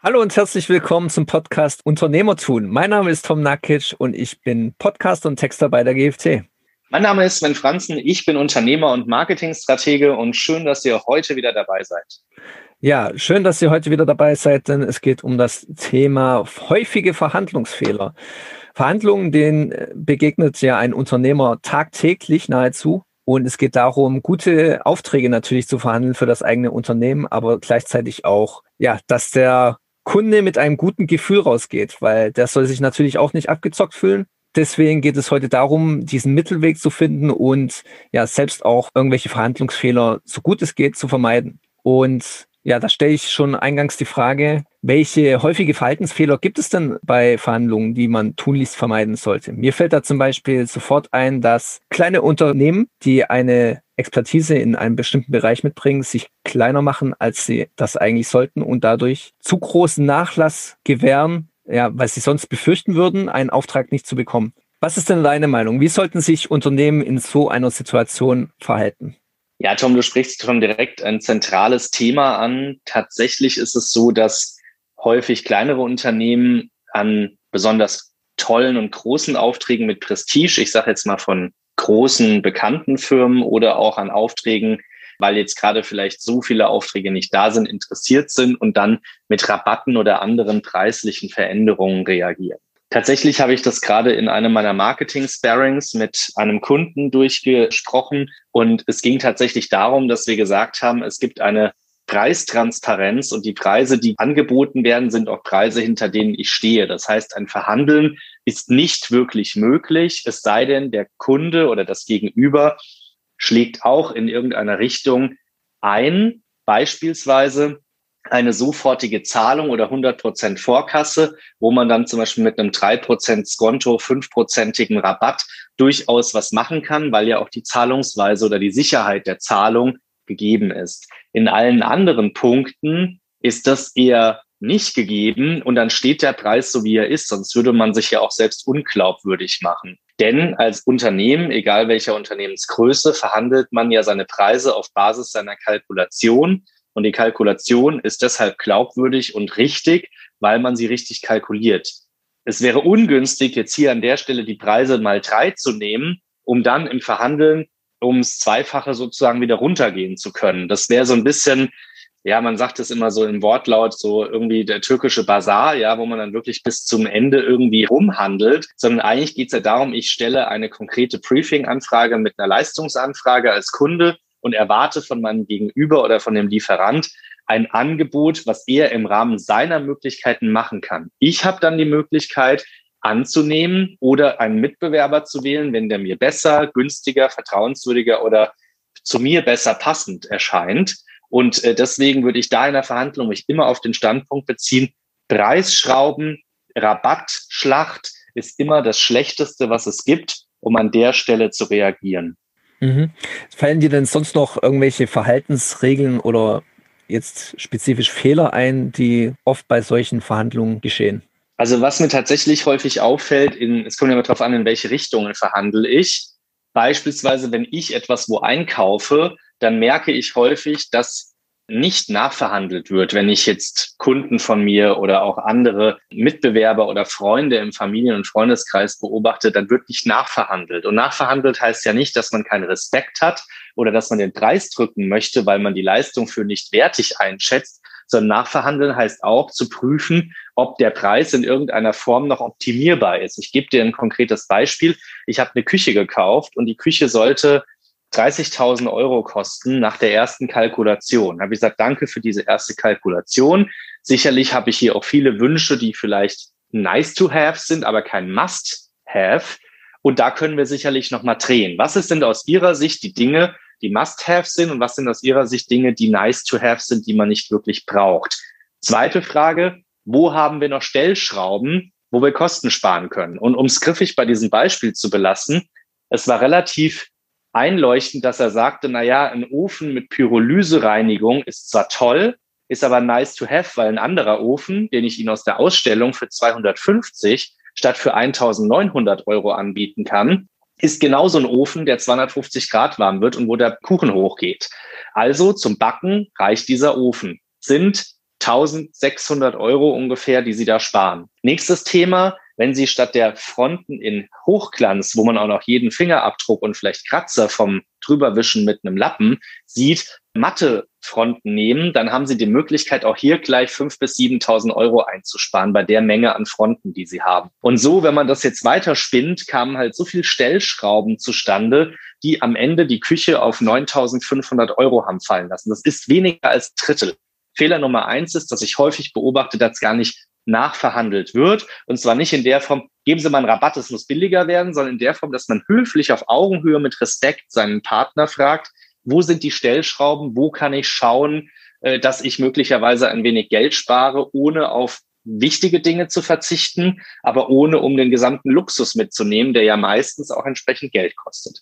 Hallo und herzlich willkommen zum Podcast Unternehmertun. Mein Name ist Tom Nakic und ich bin Podcaster und Texter bei der GFT. Mein Name ist Sven Franzen, ich bin Unternehmer und Marketingstratege und schön, dass ihr heute wieder dabei seid. Ja, schön, dass ihr heute wieder dabei seid, denn es geht um das Thema häufige Verhandlungsfehler. Verhandlungen, denen begegnet ja ein Unternehmer tagtäglich nahezu. Und es geht darum, gute Aufträge natürlich zu verhandeln für das eigene Unternehmen, aber gleichzeitig auch, ja, dass der Kunde mit einem guten Gefühl rausgeht, weil der soll sich natürlich auch nicht abgezockt fühlen. Deswegen geht es heute darum, diesen Mittelweg zu finden und ja, selbst auch irgendwelche Verhandlungsfehler so gut es geht zu vermeiden. Und ja, da stelle ich schon eingangs die Frage, welche häufige Verhaltensfehler gibt es denn bei Verhandlungen, die man tunlichst vermeiden sollte? Mir fällt da zum Beispiel sofort ein, dass kleine Unternehmen, die eine Expertise in einem bestimmten Bereich mitbringen, sich kleiner machen, als sie das eigentlich sollten und dadurch zu großen Nachlass gewähren, ja, weil sie sonst befürchten würden, einen Auftrag nicht zu bekommen. Was ist denn deine Meinung? Wie sollten sich Unternehmen in so einer Situation verhalten? Ja, Tom, du sprichst schon direkt ein zentrales Thema an. Tatsächlich ist es so, dass häufig kleinere Unternehmen an besonders tollen und großen Aufträgen mit Prestige, ich sage jetzt mal von großen bekannten Firmen oder auch an Aufträgen, weil jetzt gerade vielleicht so viele Aufträge nicht da sind, interessiert sind und dann mit Rabatten oder anderen preislichen Veränderungen reagieren. Tatsächlich habe ich das gerade in einem meiner Marketing-Sparings mit einem Kunden durchgesprochen und es ging tatsächlich darum, dass wir gesagt haben, es gibt eine Preistransparenz und die Preise, die angeboten werden, sind auch Preise, hinter denen ich stehe. Das heißt, ein Verhandeln ist nicht wirklich möglich, es sei denn, der Kunde oder das Gegenüber schlägt auch in irgendeiner Richtung ein, beispielsweise eine sofortige Zahlung oder 100 Prozent Vorkasse, wo man dann zum Beispiel mit einem 3 Prozent Skonto, 5-prozentigen Rabatt durchaus was machen kann, weil ja auch die Zahlungsweise oder die Sicherheit der Zahlung gegeben ist. In allen anderen Punkten ist das eher nicht gegeben und dann steht der Preis so, wie er ist, sonst würde man sich ja auch selbst unglaubwürdig machen. Denn als Unternehmen, egal welcher Unternehmensgröße, verhandelt man ja seine Preise auf Basis seiner Kalkulation. Und die Kalkulation ist deshalb glaubwürdig und richtig, weil man sie richtig kalkuliert. Es wäre ungünstig, jetzt hier an der Stelle die Preise mal drei zu nehmen, um dann im Verhandeln ums Zweifache sozusagen wieder runtergehen zu können. Das wäre so ein bisschen, ja, man sagt es immer so im Wortlaut, so irgendwie der türkische Bazar, ja, wo man dann wirklich bis zum Ende irgendwie rumhandelt, sondern eigentlich geht es ja darum, ich stelle eine konkrete Briefing-Anfrage mit einer Leistungsanfrage als Kunde und erwarte von meinem Gegenüber oder von dem Lieferant ein Angebot, was er im Rahmen seiner Möglichkeiten machen kann. Ich habe dann die Möglichkeit, anzunehmen oder einen Mitbewerber zu wählen, wenn der mir besser, günstiger, vertrauenswürdiger oder zu mir besser passend erscheint. Und äh, deswegen würde ich da in der Verhandlung mich immer auf den Standpunkt beziehen, Preisschrauben, Rabattschlacht ist immer das Schlechteste, was es gibt, um an der Stelle zu reagieren. Mhm. Fallen dir denn sonst noch irgendwelche Verhaltensregeln oder jetzt spezifisch Fehler ein, die oft bei solchen Verhandlungen geschehen? Also was mir tatsächlich häufig auffällt, in, es kommt ja immer darauf an, in welche Richtungen verhandle ich. Beispielsweise, wenn ich etwas wo einkaufe, dann merke ich häufig, dass nicht nachverhandelt wird, wenn ich jetzt Kunden von mir oder auch andere Mitbewerber oder Freunde im Familien- und Freundeskreis beobachte, dann wird nicht nachverhandelt. Und nachverhandelt heißt ja nicht, dass man keinen Respekt hat oder dass man den Preis drücken möchte, weil man die Leistung für nicht wertig einschätzt, sondern nachverhandeln heißt auch zu prüfen, ob der Preis in irgendeiner Form noch optimierbar ist. Ich gebe dir ein konkretes Beispiel. Ich habe eine Küche gekauft und die Küche sollte 30.000 Euro kosten nach der ersten Kalkulation. Habe ich gesagt, danke für diese erste Kalkulation. Sicherlich habe ich hier auch viele Wünsche, die vielleicht nice to have sind, aber kein must have. Und da können wir sicherlich nochmal drehen. Was denn aus Ihrer Sicht die Dinge, die Must-Have sind und was sind aus Ihrer Sicht Dinge, die Nice-to-Have sind, die man nicht wirklich braucht? Zweite Frage, wo haben wir noch Stellschrauben, wo wir Kosten sparen können? Und um es griffig bei diesem Beispiel zu belassen, es war relativ einleuchtend, dass er sagte, na ja, ein Ofen mit Pyrolysereinigung ist zwar toll, ist aber nice to have, weil ein anderer Ofen, den ich Ihnen aus der Ausstellung für 250 statt für 1900 Euro anbieten kann, ist genauso ein Ofen, der 250 Grad warm wird und wo der Kuchen hochgeht. Also zum Backen reicht dieser Ofen. Sind 1600 Euro ungefähr, die Sie da sparen. Nächstes Thema, wenn Sie statt der Fronten in Hochglanz, wo man auch noch jeden Fingerabdruck und vielleicht Kratzer vom drüberwischen mit einem Lappen sieht, matte Fronten nehmen, dann haben Sie die Möglichkeit, auch hier gleich 5.000 bis 7.000 Euro einzusparen bei der Menge an Fronten, die Sie haben. Und so, wenn man das jetzt weiter spinnt, kamen halt so viel Stellschrauben zustande, die am Ende die Küche auf 9.500 Euro haben fallen lassen. Das ist weniger als Drittel. Fehler Nummer eins ist, dass ich häufig beobachte, dass gar nicht nachverhandelt wird. Und zwar nicht in der Form, geben Sie mal einen Rabatt, es muss billiger werden, sondern in der Form, dass man höflich auf Augenhöhe mit Respekt seinen Partner fragt, wo sind die Stellschrauben, wo kann ich schauen, äh, dass ich möglicherweise ein wenig Geld spare, ohne auf wichtige Dinge zu verzichten, aber ohne um den gesamten Luxus mitzunehmen, der ja meistens auch entsprechend Geld kostet.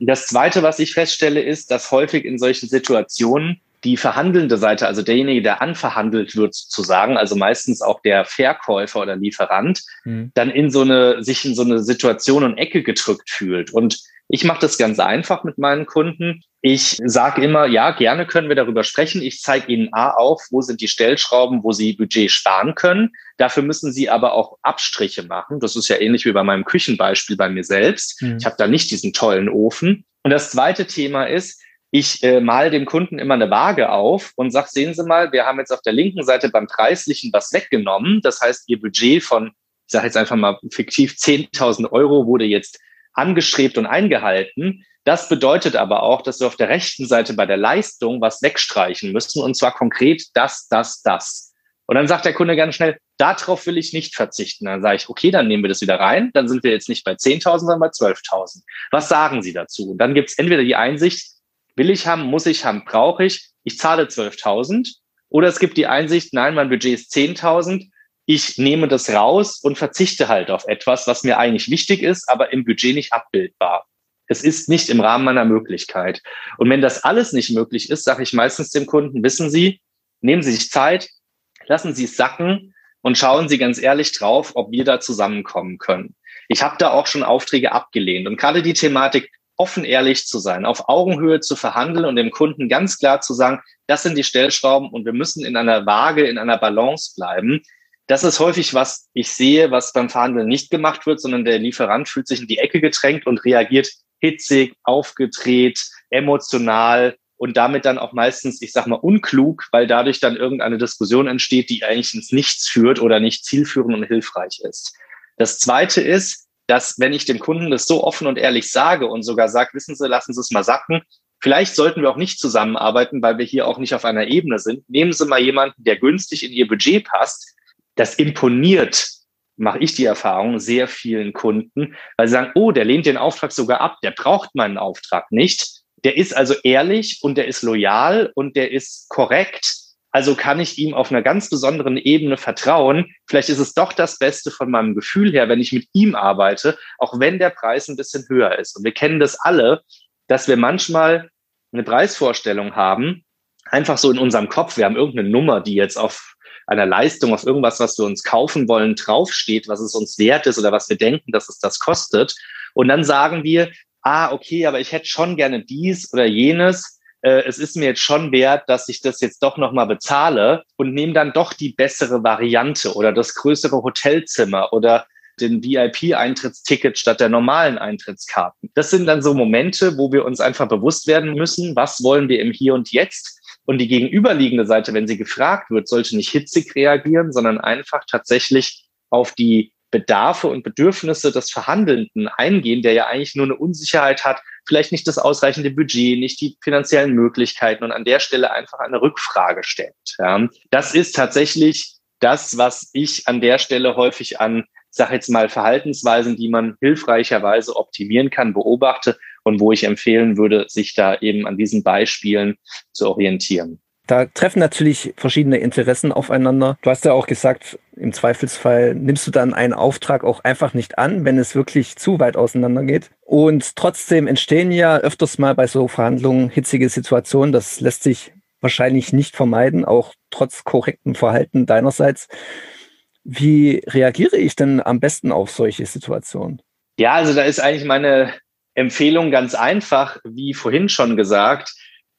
Und das Zweite, was ich feststelle, ist, dass häufig in solchen Situationen die verhandelnde Seite, also derjenige, der anverhandelt wird sozusagen, also meistens auch der Verkäufer oder Lieferant, mhm. dann in so eine, sich in so eine Situation und Ecke gedrückt fühlt. Und ich mache das ganz einfach mit meinen Kunden. Ich sage immer, ja, gerne können wir darüber sprechen. Ich zeige Ihnen A auf, wo sind die Stellschrauben, wo Sie Budget sparen können. Dafür müssen Sie aber auch Abstriche machen. Das ist ja ähnlich wie bei meinem Küchenbeispiel bei mir selbst. Mhm. Ich habe da nicht diesen tollen Ofen. Und das zweite Thema ist, ich äh, mal dem Kunden immer eine Waage auf und sage, sehen Sie mal, wir haben jetzt auf der linken Seite beim Preislichen was weggenommen. Das heißt, Ihr Budget von, ich sage jetzt einfach mal fiktiv 10.000 Euro wurde jetzt angestrebt und eingehalten. Das bedeutet aber auch, dass wir auf der rechten Seite bei der Leistung was wegstreichen müssen und zwar konkret das, das, das. Und dann sagt der Kunde ganz schnell, darauf will ich nicht verzichten. Dann sage ich, okay, dann nehmen wir das wieder rein. Dann sind wir jetzt nicht bei 10.000, sondern bei 12.000. Was sagen Sie dazu? Und dann gibt es entweder die Einsicht, Will ich haben, muss ich haben, brauche ich. Ich zahle 12.000. Oder es gibt die Einsicht, nein, mein Budget ist 10.000. Ich nehme das raus und verzichte halt auf etwas, was mir eigentlich wichtig ist, aber im Budget nicht abbildbar. Es ist nicht im Rahmen meiner Möglichkeit. Und wenn das alles nicht möglich ist, sage ich meistens dem Kunden, wissen Sie, nehmen Sie sich Zeit, lassen Sie es sacken und schauen Sie ganz ehrlich drauf, ob wir da zusammenkommen können. Ich habe da auch schon Aufträge abgelehnt. Und gerade die Thematik, offen ehrlich zu sein, auf Augenhöhe zu verhandeln und dem Kunden ganz klar zu sagen, das sind die Stellschrauben und wir müssen in einer Waage, in einer Balance bleiben. Das ist häufig, was ich sehe, was beim Verhandeln nicht gemacht wird, sondern der Lieferant fühlt sich in die Ecke gedrängt und reagiert hitzig, aufgedreht, emotional und damit dann auch meistens, ich sag mal, unklug, weil dadurch dann irgendeine Diskussion entsteht, die eigentlich ins Nichts führt oder nicht zielführend und hilfreich ist. Das zweite ist, dass wenn ich dem Kunden das so offen und ehrlich sage und sogar sage, wissen Sie, lassen Sie es mal sacken, vielleicht sollten wir auch nicht zusammenarbeiten, weil wir hier auch nicht auf einer Ebene sind. Nehmen Sie mal jemanden, der günstig in Ihr Budget passt. Das imponiert, mache ich die Erfahrung, sehr vielen Kunden, weil sie sagen, oh, der lehnt den Auftrag sogar ab, der braucht meinen Auftrag nicht. Der ist also ehrlich und der ist loyal und der ist korrekt also kann ich ihm auf einer ganz besonderen Ebene vertrauen. Vielleicht ist es doch das Beste von meinem Gefühl her, wenn ich mit ihm arbeite, auch wenn der Preis ein bisschen höher ist. Und wir kennen das alle, dass wir manchmal eine Preisvorstellung haben, einfach so in unserem Kopf. Wir haben irgendeine Nummer, die jetzt auf einer Leistung, auf irgendwas, was wir uns kaufen wollen, draufsteht, was es uns wert ist oder was wir denken, dass es das kostet. Und dann sagen wir, ah, okay, aber ich hätte schon gerne dies oder jenes äh, es ist mir jetzt schon wert, dass ich das jetzt doch nochmal bezahle und nehme dann doch die bessere Variante oder das größere Hotelzimmer oder den VIP-Eintrittsticket statt der normalen Eintrittskarten. Das sind dann so Momente, wo wir uns einfach bewusst werden müssen, was wollen wir im Hier und Jetzt? Und die gegenüberliegende Seite, wenn sie gefragt wird, sollte nicht hitzig reagieren, sondern einfach tatsächlich auf die Bedarfe und Bedürfnisse des Verhandelnden eingehen, der ja eigentlich nur eine Unsicherheit hat, vielleicht nicht das ausreichende Budget, nicht die finanziellen Möglichkeiten und an der Stelle einfach eine Rückfrage stellt. Ja. Das ist tatsächlich das, was ich an der Stelle häufig an, sag jetzt mal, Verhaltensweisen, die man hilfreicherweise optimieren kann, beobachte und wo ich empfehlen würde, sich da eben an diesen Beispielen zu orientieren. Da treffen natürlich verschiedene Interessen aufeinander. Du hast ja auch gesagt, im Zweifelsfall nimmst du dann einen Auftrag auch einfach nicht an, wenn es wirklich zu weit auseinander geht. Und trotzdem entstehen ja öfters mal bei so Verhandlungen hitzige Situationen. Das lässt sich wahrscheinlich nicht vermeiden, auch trotz korrektem Verhalten deinerseits. Wie reagiere ich denn am besten auf solche Situationen? Ja, also da ist eigentlich meine Empfehlung ganz einfach, wie vorhin schon gesagt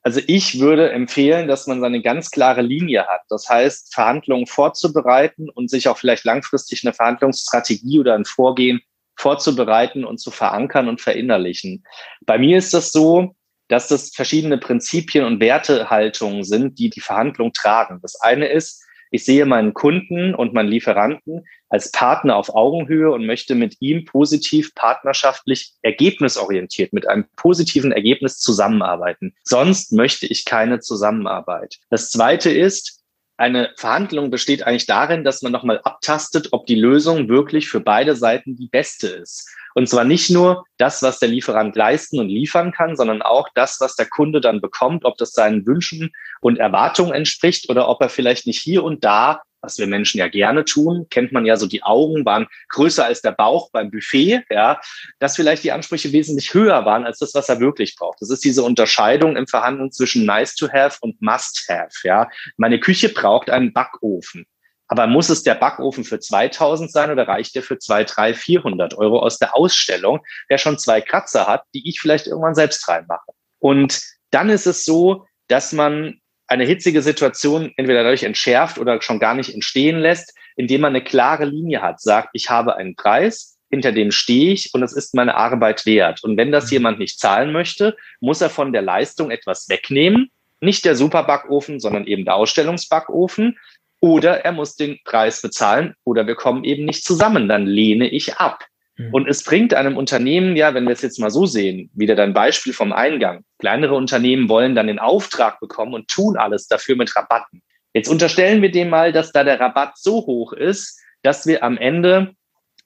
Also ich würde empfehlen, dass man seine ganz klare Linie hat. Das heißt, Verhandlungen vorzubereiten und sich auch vielleicht langfristig eine Verhandlungsstrategie oder ein Vorgehen vorzubereiten und zu verankern und verinnerlichen. Bei mir ist das so, dass das verschiedene Prinzipien und Wertehaltungen sind, die die Verhandlung tragen. Das eine ist, ich sehe meinen Kunden und meinen Lieferanten als Partner auf Augenhöhe und möchte mit ihm positiv, partnerschaftlich, ergebnisorientiert, mit einem positiven Ergebnis zusammenarbeiten. Sonst möchte ich keine Zusammenarbeit. Das zweite ist, eine Verhandlung besteht eigentlich darin, dass man nochmal abtastet, ob die Lösung wirklich für beide Seiten die beste ist. Und zwar nicht nur das, was der Lieferant leisten und liefern kann, sondern auch das, was der Kunde dann bekommt, ob das seinen Wünschen und Erwartungen entspricht oder ob er vielleicht nicht hier und da was wir Menschen ja gerne tun, kennt man ja so, die Augen waren größer als der Bauch beim Buffet, ja, dass vielleicht die Ansprüche wesentlich höher waren als das, was er wirklich braucht. Das ist diese Unterscheidung im Verhandeln zwischen nice to have und must have, ja. Meine Küche braucht einen Backofen. Aber muss es der Backofen für 2000 sein oder reicht der für 2, 3, 400 Euro aus der Ausstellung, der schon zwei Kratzer hat, die ich vielleicht irgendwann selbst reinmache? Und dann ist es so, dass man eine hitzige Situation entweder dadurch entschärft oder schon gar nicht entstehen lässt, indem man eine klare Linie hat, sagt, ich habe einen Preis, hinter dem stehe ich und es ist meine Arbeit wert. Und wenn das mhm. jemand nicht zahlen möchte, muss er von der Leistung etwas wegnehmen. Nicht der Superbackofen, sondern eben der Ausstellungsbackofen. Oder er muss den Preis bezahlen oder wir kommen eben nicht zusammen. Dann lehne ich ab. Mhm. Und es bringt einem Unternehmen, ja, wenn wir es jetzt mal so sehen, wieder dein Beispiel vom Eingang. Kleinere Unternehmen wollen dann den Auftrag bekommen und tun alles dafür mit Rabatten. Jetzt unterstellen wir dem mal, dass da der Rabatt so hoch ist, dass wir am Ende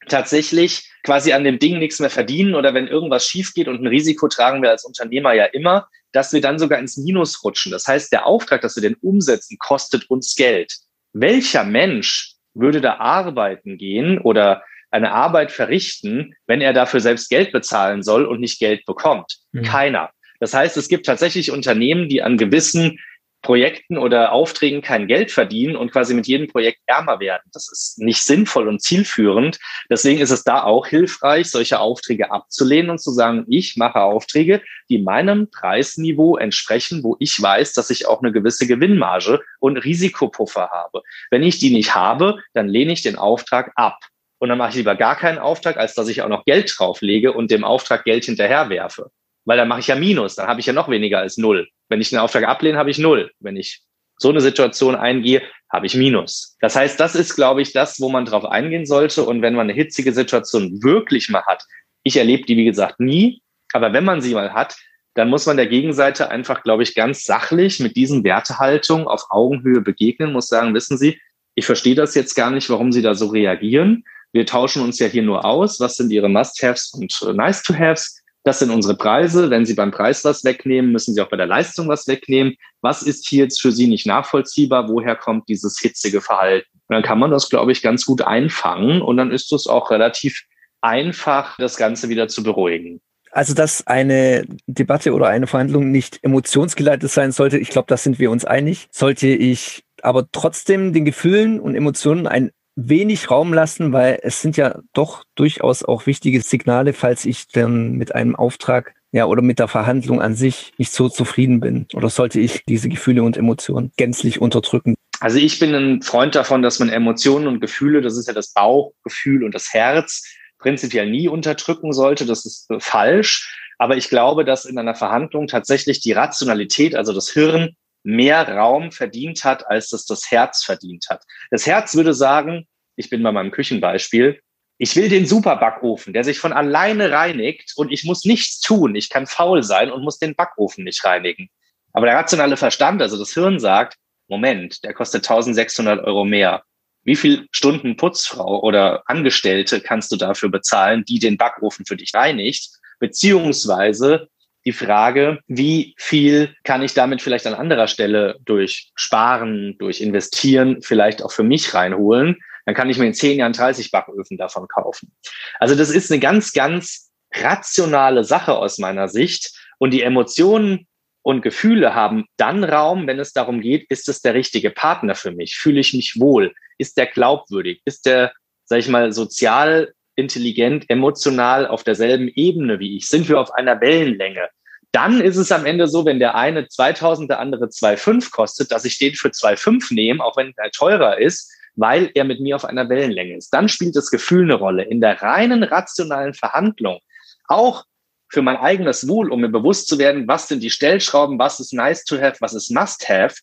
tatsächlich quasi an dem Ding nichts mehr verdienen oder wenn irgendwas schief geht und ein Risiko tragen wir als Unternehmer ja immer, dass wir dann sogar ins Minus rutschen. Das heißt, der Auftrag, dass wir den umsetzen, kostet uns Geld. Welcher Mensch würde da arbeiten gehen oder eine Arbeit verrichten, wenn er dafür selbst Geld bezahlen soll und nicht Geld bekommt? Mhm. Keiner. Das heißt, es gibt tatsächlich Unternehmen, die an gewissen Projekten oder Aufträgen kein Geld verdienen und quasi mit jedem Projekt ärmer werden. Das ist nicht sinnvoll und zielführend. Deswegen ist es da auch hilfreich, solche Aufträge abzulehnen und zu sagen, ich mache Aufträge, die meinem Preisniveau entsprechen, wo ich weiß, dass ich auch eine gewisse Gewinnmarge und Risikopuffer habe. Wenn ich die nicht habe, dann lehne ich den Auftrag ab. Und dann mache ich lieber gar keinen Auftrag, als dass ich auch noch Geld drauflege und dem Auftrag Geld hinterherwerfe. Weil dann mache ich ja Minus, dann habe ich ja noch weniger als null. Wenn ich den Auftrag ablehne, habe ich null. Wenn ich so eine Situation eingehe, habe ich Minus. Das heißt, das ist, glaube ich, das, wo man drauf eingehen sollte. Und wenn man eine hitzige Situation wirklich mal hat, ich erlebe die, wie gesagt, nie, aber wenn man sie mal hat, dann muss man der Gegenseite einfach, glaube ich, ganz sachlich mit diesen Wertehaltungen auf Augenhöhe begegnen, muss sagen, wissen Sie, ich verstehe das jetzt gar nicht, warum Sie da so reagieren. Wir tauschen uns ja hier nur aus. Was sind Ihre Must-Haves und äh, Nice-to-Haves? Das sind unsere Preise. Wenn Sie beim Preis was wegnehmen, müssen Sie auch bei der Leistung was wegnehmen. Was ist hier jetzt für Sie nicht nachvollziehbar? Woher kommt dieses hitzige Verhalten? Und dann kann man das, glaube ich, ganz gut einfangen und dann ist es auch relativ einfach, das Ganze wieder zu beruhigen. Also, dass eine Debatte oder eine Verhandlung nicht emotionsgeleitet sein sollte, ich glaube, da sind wir uns einig. Sollte ich aber trotzdem den Gefühlen und Emotionen ein wenig Raum lassen, weil es sind ja doch durchaus auch wichtige Signale, falls ich dann mit einem Auftrag ja, oder mit der Verhandlung an sich nicht so zufrieden bin? Oder sollte ich diese Gefühle und Emotionen gänzlich unterdrücken? Also ich bin ein Freund davon, dass man Emotionen und Gefühle, das ist ja das Bauchgefühl und das Herz, prinzipiell nie unterdrücken sollte. Das ist äh, falsch. Aber ich glaube, dass in einer Verhandlung tatsächlich die Rationalität, also das Hirn, mehr Raum verdient hat, als das das Herz verdient hat. Das Herz würde sagen, ich bin bei meinem Küchenbeispiel, ich will den Superbackofen, der sich von alleine reinigt und ich muss nichts tun. Ich kann faul sein und muss den Backofen nicht reinigen. Aber der rationale Verstand, also das Hirn sagt, Moment, der kostet 1600 Euro mehr. Wie viel Stunden Putzfrau oder Angestellte kannst du dafür bezahlen, die den Backofen für dich reinigt? Beziehungsweise die Frage, wie viel kann ich damit vielleicht an anderer Stelle durch Sparen, durch Investieren vielleicht auch für mich reinholen? Dann kann ich mir in zehn Jahren 30 Backöfen davon kaufen. Also das ist eine ganz, ganz rationale Sache aus meiner Sicht. Und die Emotionen und Gefühle haben dann Raum, wenn es darum geht, ist es der richtige Partner für mich? Fühle ich mich wohl? Ist der glaubwürdig? Ist der, sag ich mal, sozial intelligent, emotional auf derselben Ebene wie ich? Sind wir auf einer Wellenlänge? dann ist es am Ende so, wenn der eine 2000, der andere 2,5 kostet, dass ich den für 2,5 nehme, auch wenn er teurer ist, weil er mit mir auf einer Wellenlänge ist. Dann spielt das Gefühl eine Rolle. In der reinen rationalen Verhandlung, auch für mein eigenes Wohl, um mir bewusst zu werden, was sind die Stellschrauben, was ist nice to have, was ist must have.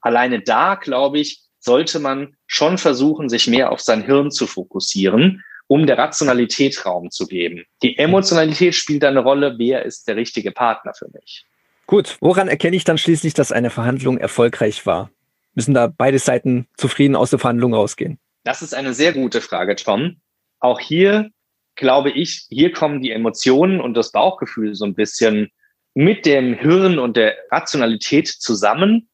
Alleine da, glaube ich, sollte man schon versuchen, sich mehr auf sein Hirn zu fokussieren, um der Rationalität Raum zu geben. Die Emotionalität spielt eine Rolle. Wer ist der richtige Partner für mich? Gut, woran erkenne ich dann schließlich, dass eine Verhandlung erfolgreich war? Müssen da beide Seiten zufrieden aus der Verhandlung rausgehen? Das ist eine sehr gute Frage, Tom. Auch hier glaube ich, hier kommen die Emotionen und das Bauchgefühl so ein bisschen mit dem Hirn und der Rationalität zusammen.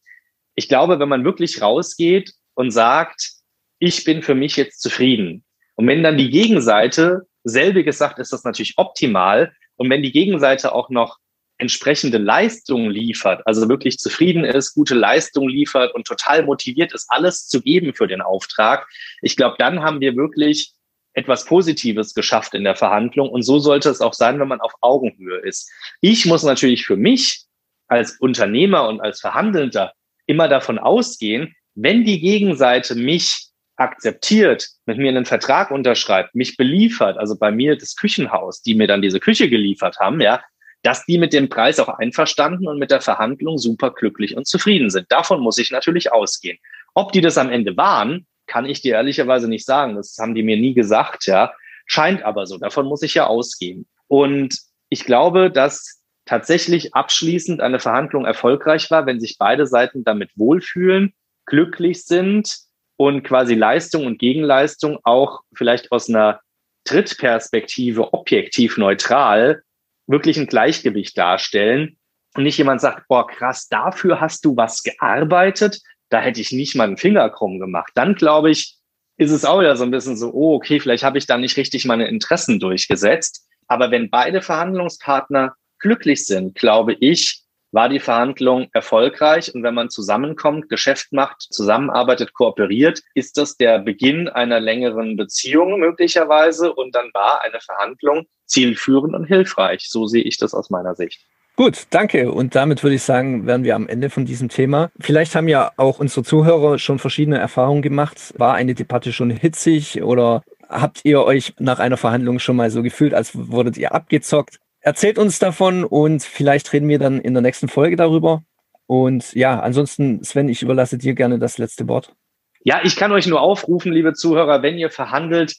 Ich glaube, wenn man wirklich rausgeht und sagt, ich bin für mich jetzt zufrieden. Und wenn dann die Gegenseite selbiges sagt, ist das natürlich optimal. Und wenn die Gegenseite auch noch entsprechende Leistung liefert, also wirklich zufrieden ist, gute Leistung liefert und total motiviert ist, alles zu geben für den Auftrag, ich glaube, dann haben wir wirklich etwas Positives geschafft in der Verhandlung. Und so sollte es auch sein, wenn man auf Augenhöhe ist. Ich muss natürlich für mich als Unternehmer und als Verhandelnder immer davon ausgehen, wenn die Gegenseite mich akzeptiert, mit mir einen Vertrag unterschreibt, mich beliefert, also bei mir das Küchenhaus, die mir dann diese Küche geliefert haben, ja, dass die mit dem Preis auch einverstanden und mit der Verhandlung super glücklich und zufrieden sind. Davon muss ich natürlich ausgehen. Ob die das am Ende waren, kann ich dir ehrlicherweise nicht sagen. Das haben die mir nie gesagt, ja. Scheint aber so. Davon muss ich ja ausgehen. Und ich glaube, dass tatsächlich abschließend eine Verhandlung erfolgreich war, wenn sich beide Seiten damit wohlfühlen, glücklich sind und quasi Leistung und Gegenleistung auch vielleicht aus einer Drittperspektive objektiv neutral wirklich ein Gleichgewicht darstellen und nicht jemand sagt, boah, krass, dafür hast du was gearbeitet, da hätte ich nicht mal einen Finger krumm gemacht. Dann glaube ich, ist es auch wieder so ein bisschen so, oh, okay, vielleicht habe ich da nicht richtig meine Interessen durchgesetzt. Aber wenn beide Verhandlungspartner glücklich sind, glaube ich, war die Verhandlung erfolgreich. Und wenn man zusammenkommt, Geschäft macht, zusammenarbeitet, kooperiert, ist das der Beginn einer längeren Beziehung möglicherweise. Und dann war eine Verhandlung zielführend und hilfreich. So sehe ich das aus meiner Sicht. Gut, danke. Und damit würde ich sagen, wären wir am Ende von diesem Thema. Vielleicht haben ja auch unsere Zuhörer schon verschiedene Erfahrungen gemacht. War eine Debatte schon hitzig oder habt ihr euch nach einer Verhandlung schon mal so gefühlt, als wurdet ihr abgezockt? Erzählt uns davon und vielleicht reden wir dann in der nächsten Folge darüber. Und ja, ansonsten, Sven, ich überlasse dir gerne das letzte Wort. Ja, ich kann euch nur aufrufen, liebe Zuhörer, wenn ihr verhandelt,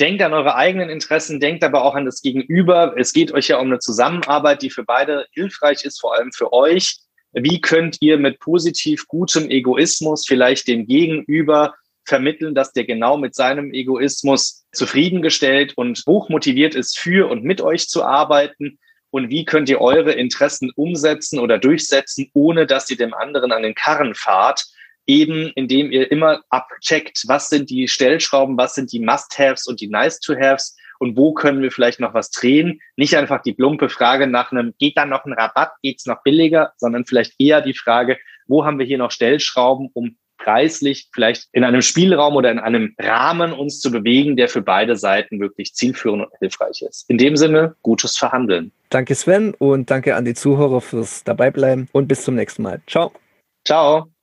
denkt an eure eigenen Interessen, denkt aber auch an das Gegenüber. Es geht euch ja um eine Zusammenarbeit, die für beide hilfreich ist, vor allem für euch. Wie könnt ihr mit positiv gutem Egoismus vielleicht dem Gegenüber vermitteln, dass der genau mit seinem Egoismus zufriedengestellt und hochmotiviert ist, für und mit euch zu arbeiten? Und wie könnt ihr eure Interessen umsetzen oder durchsetzen, ohne dass ihr dem anderen an den Karren fahrt? eben indem ihr immer abcheckt, was sind die Stellschrauben, was sind die Must-Haves und die Nice-to-Haves und wo können wir vielleicht noch was drehen. Nicht einfach die plumpe Frage nach einem, geht da noch ein Rabatt, geht's noch billiger, sondern vielleicht eher die Frage, wo haben wir hier noch Stellschrauben, um preislich vielleicht in einem Spielraum oder in einem Rahmen uns zu bewegen, der für beide Seiten wirklich zielführend und hilfreich ist. In dem Sinne, gutes Verhandeln. Danke Sven und danke an die Zuhörer fürs Dabeibleiben und bis zum nächsten Mal. Ciao. Ciao.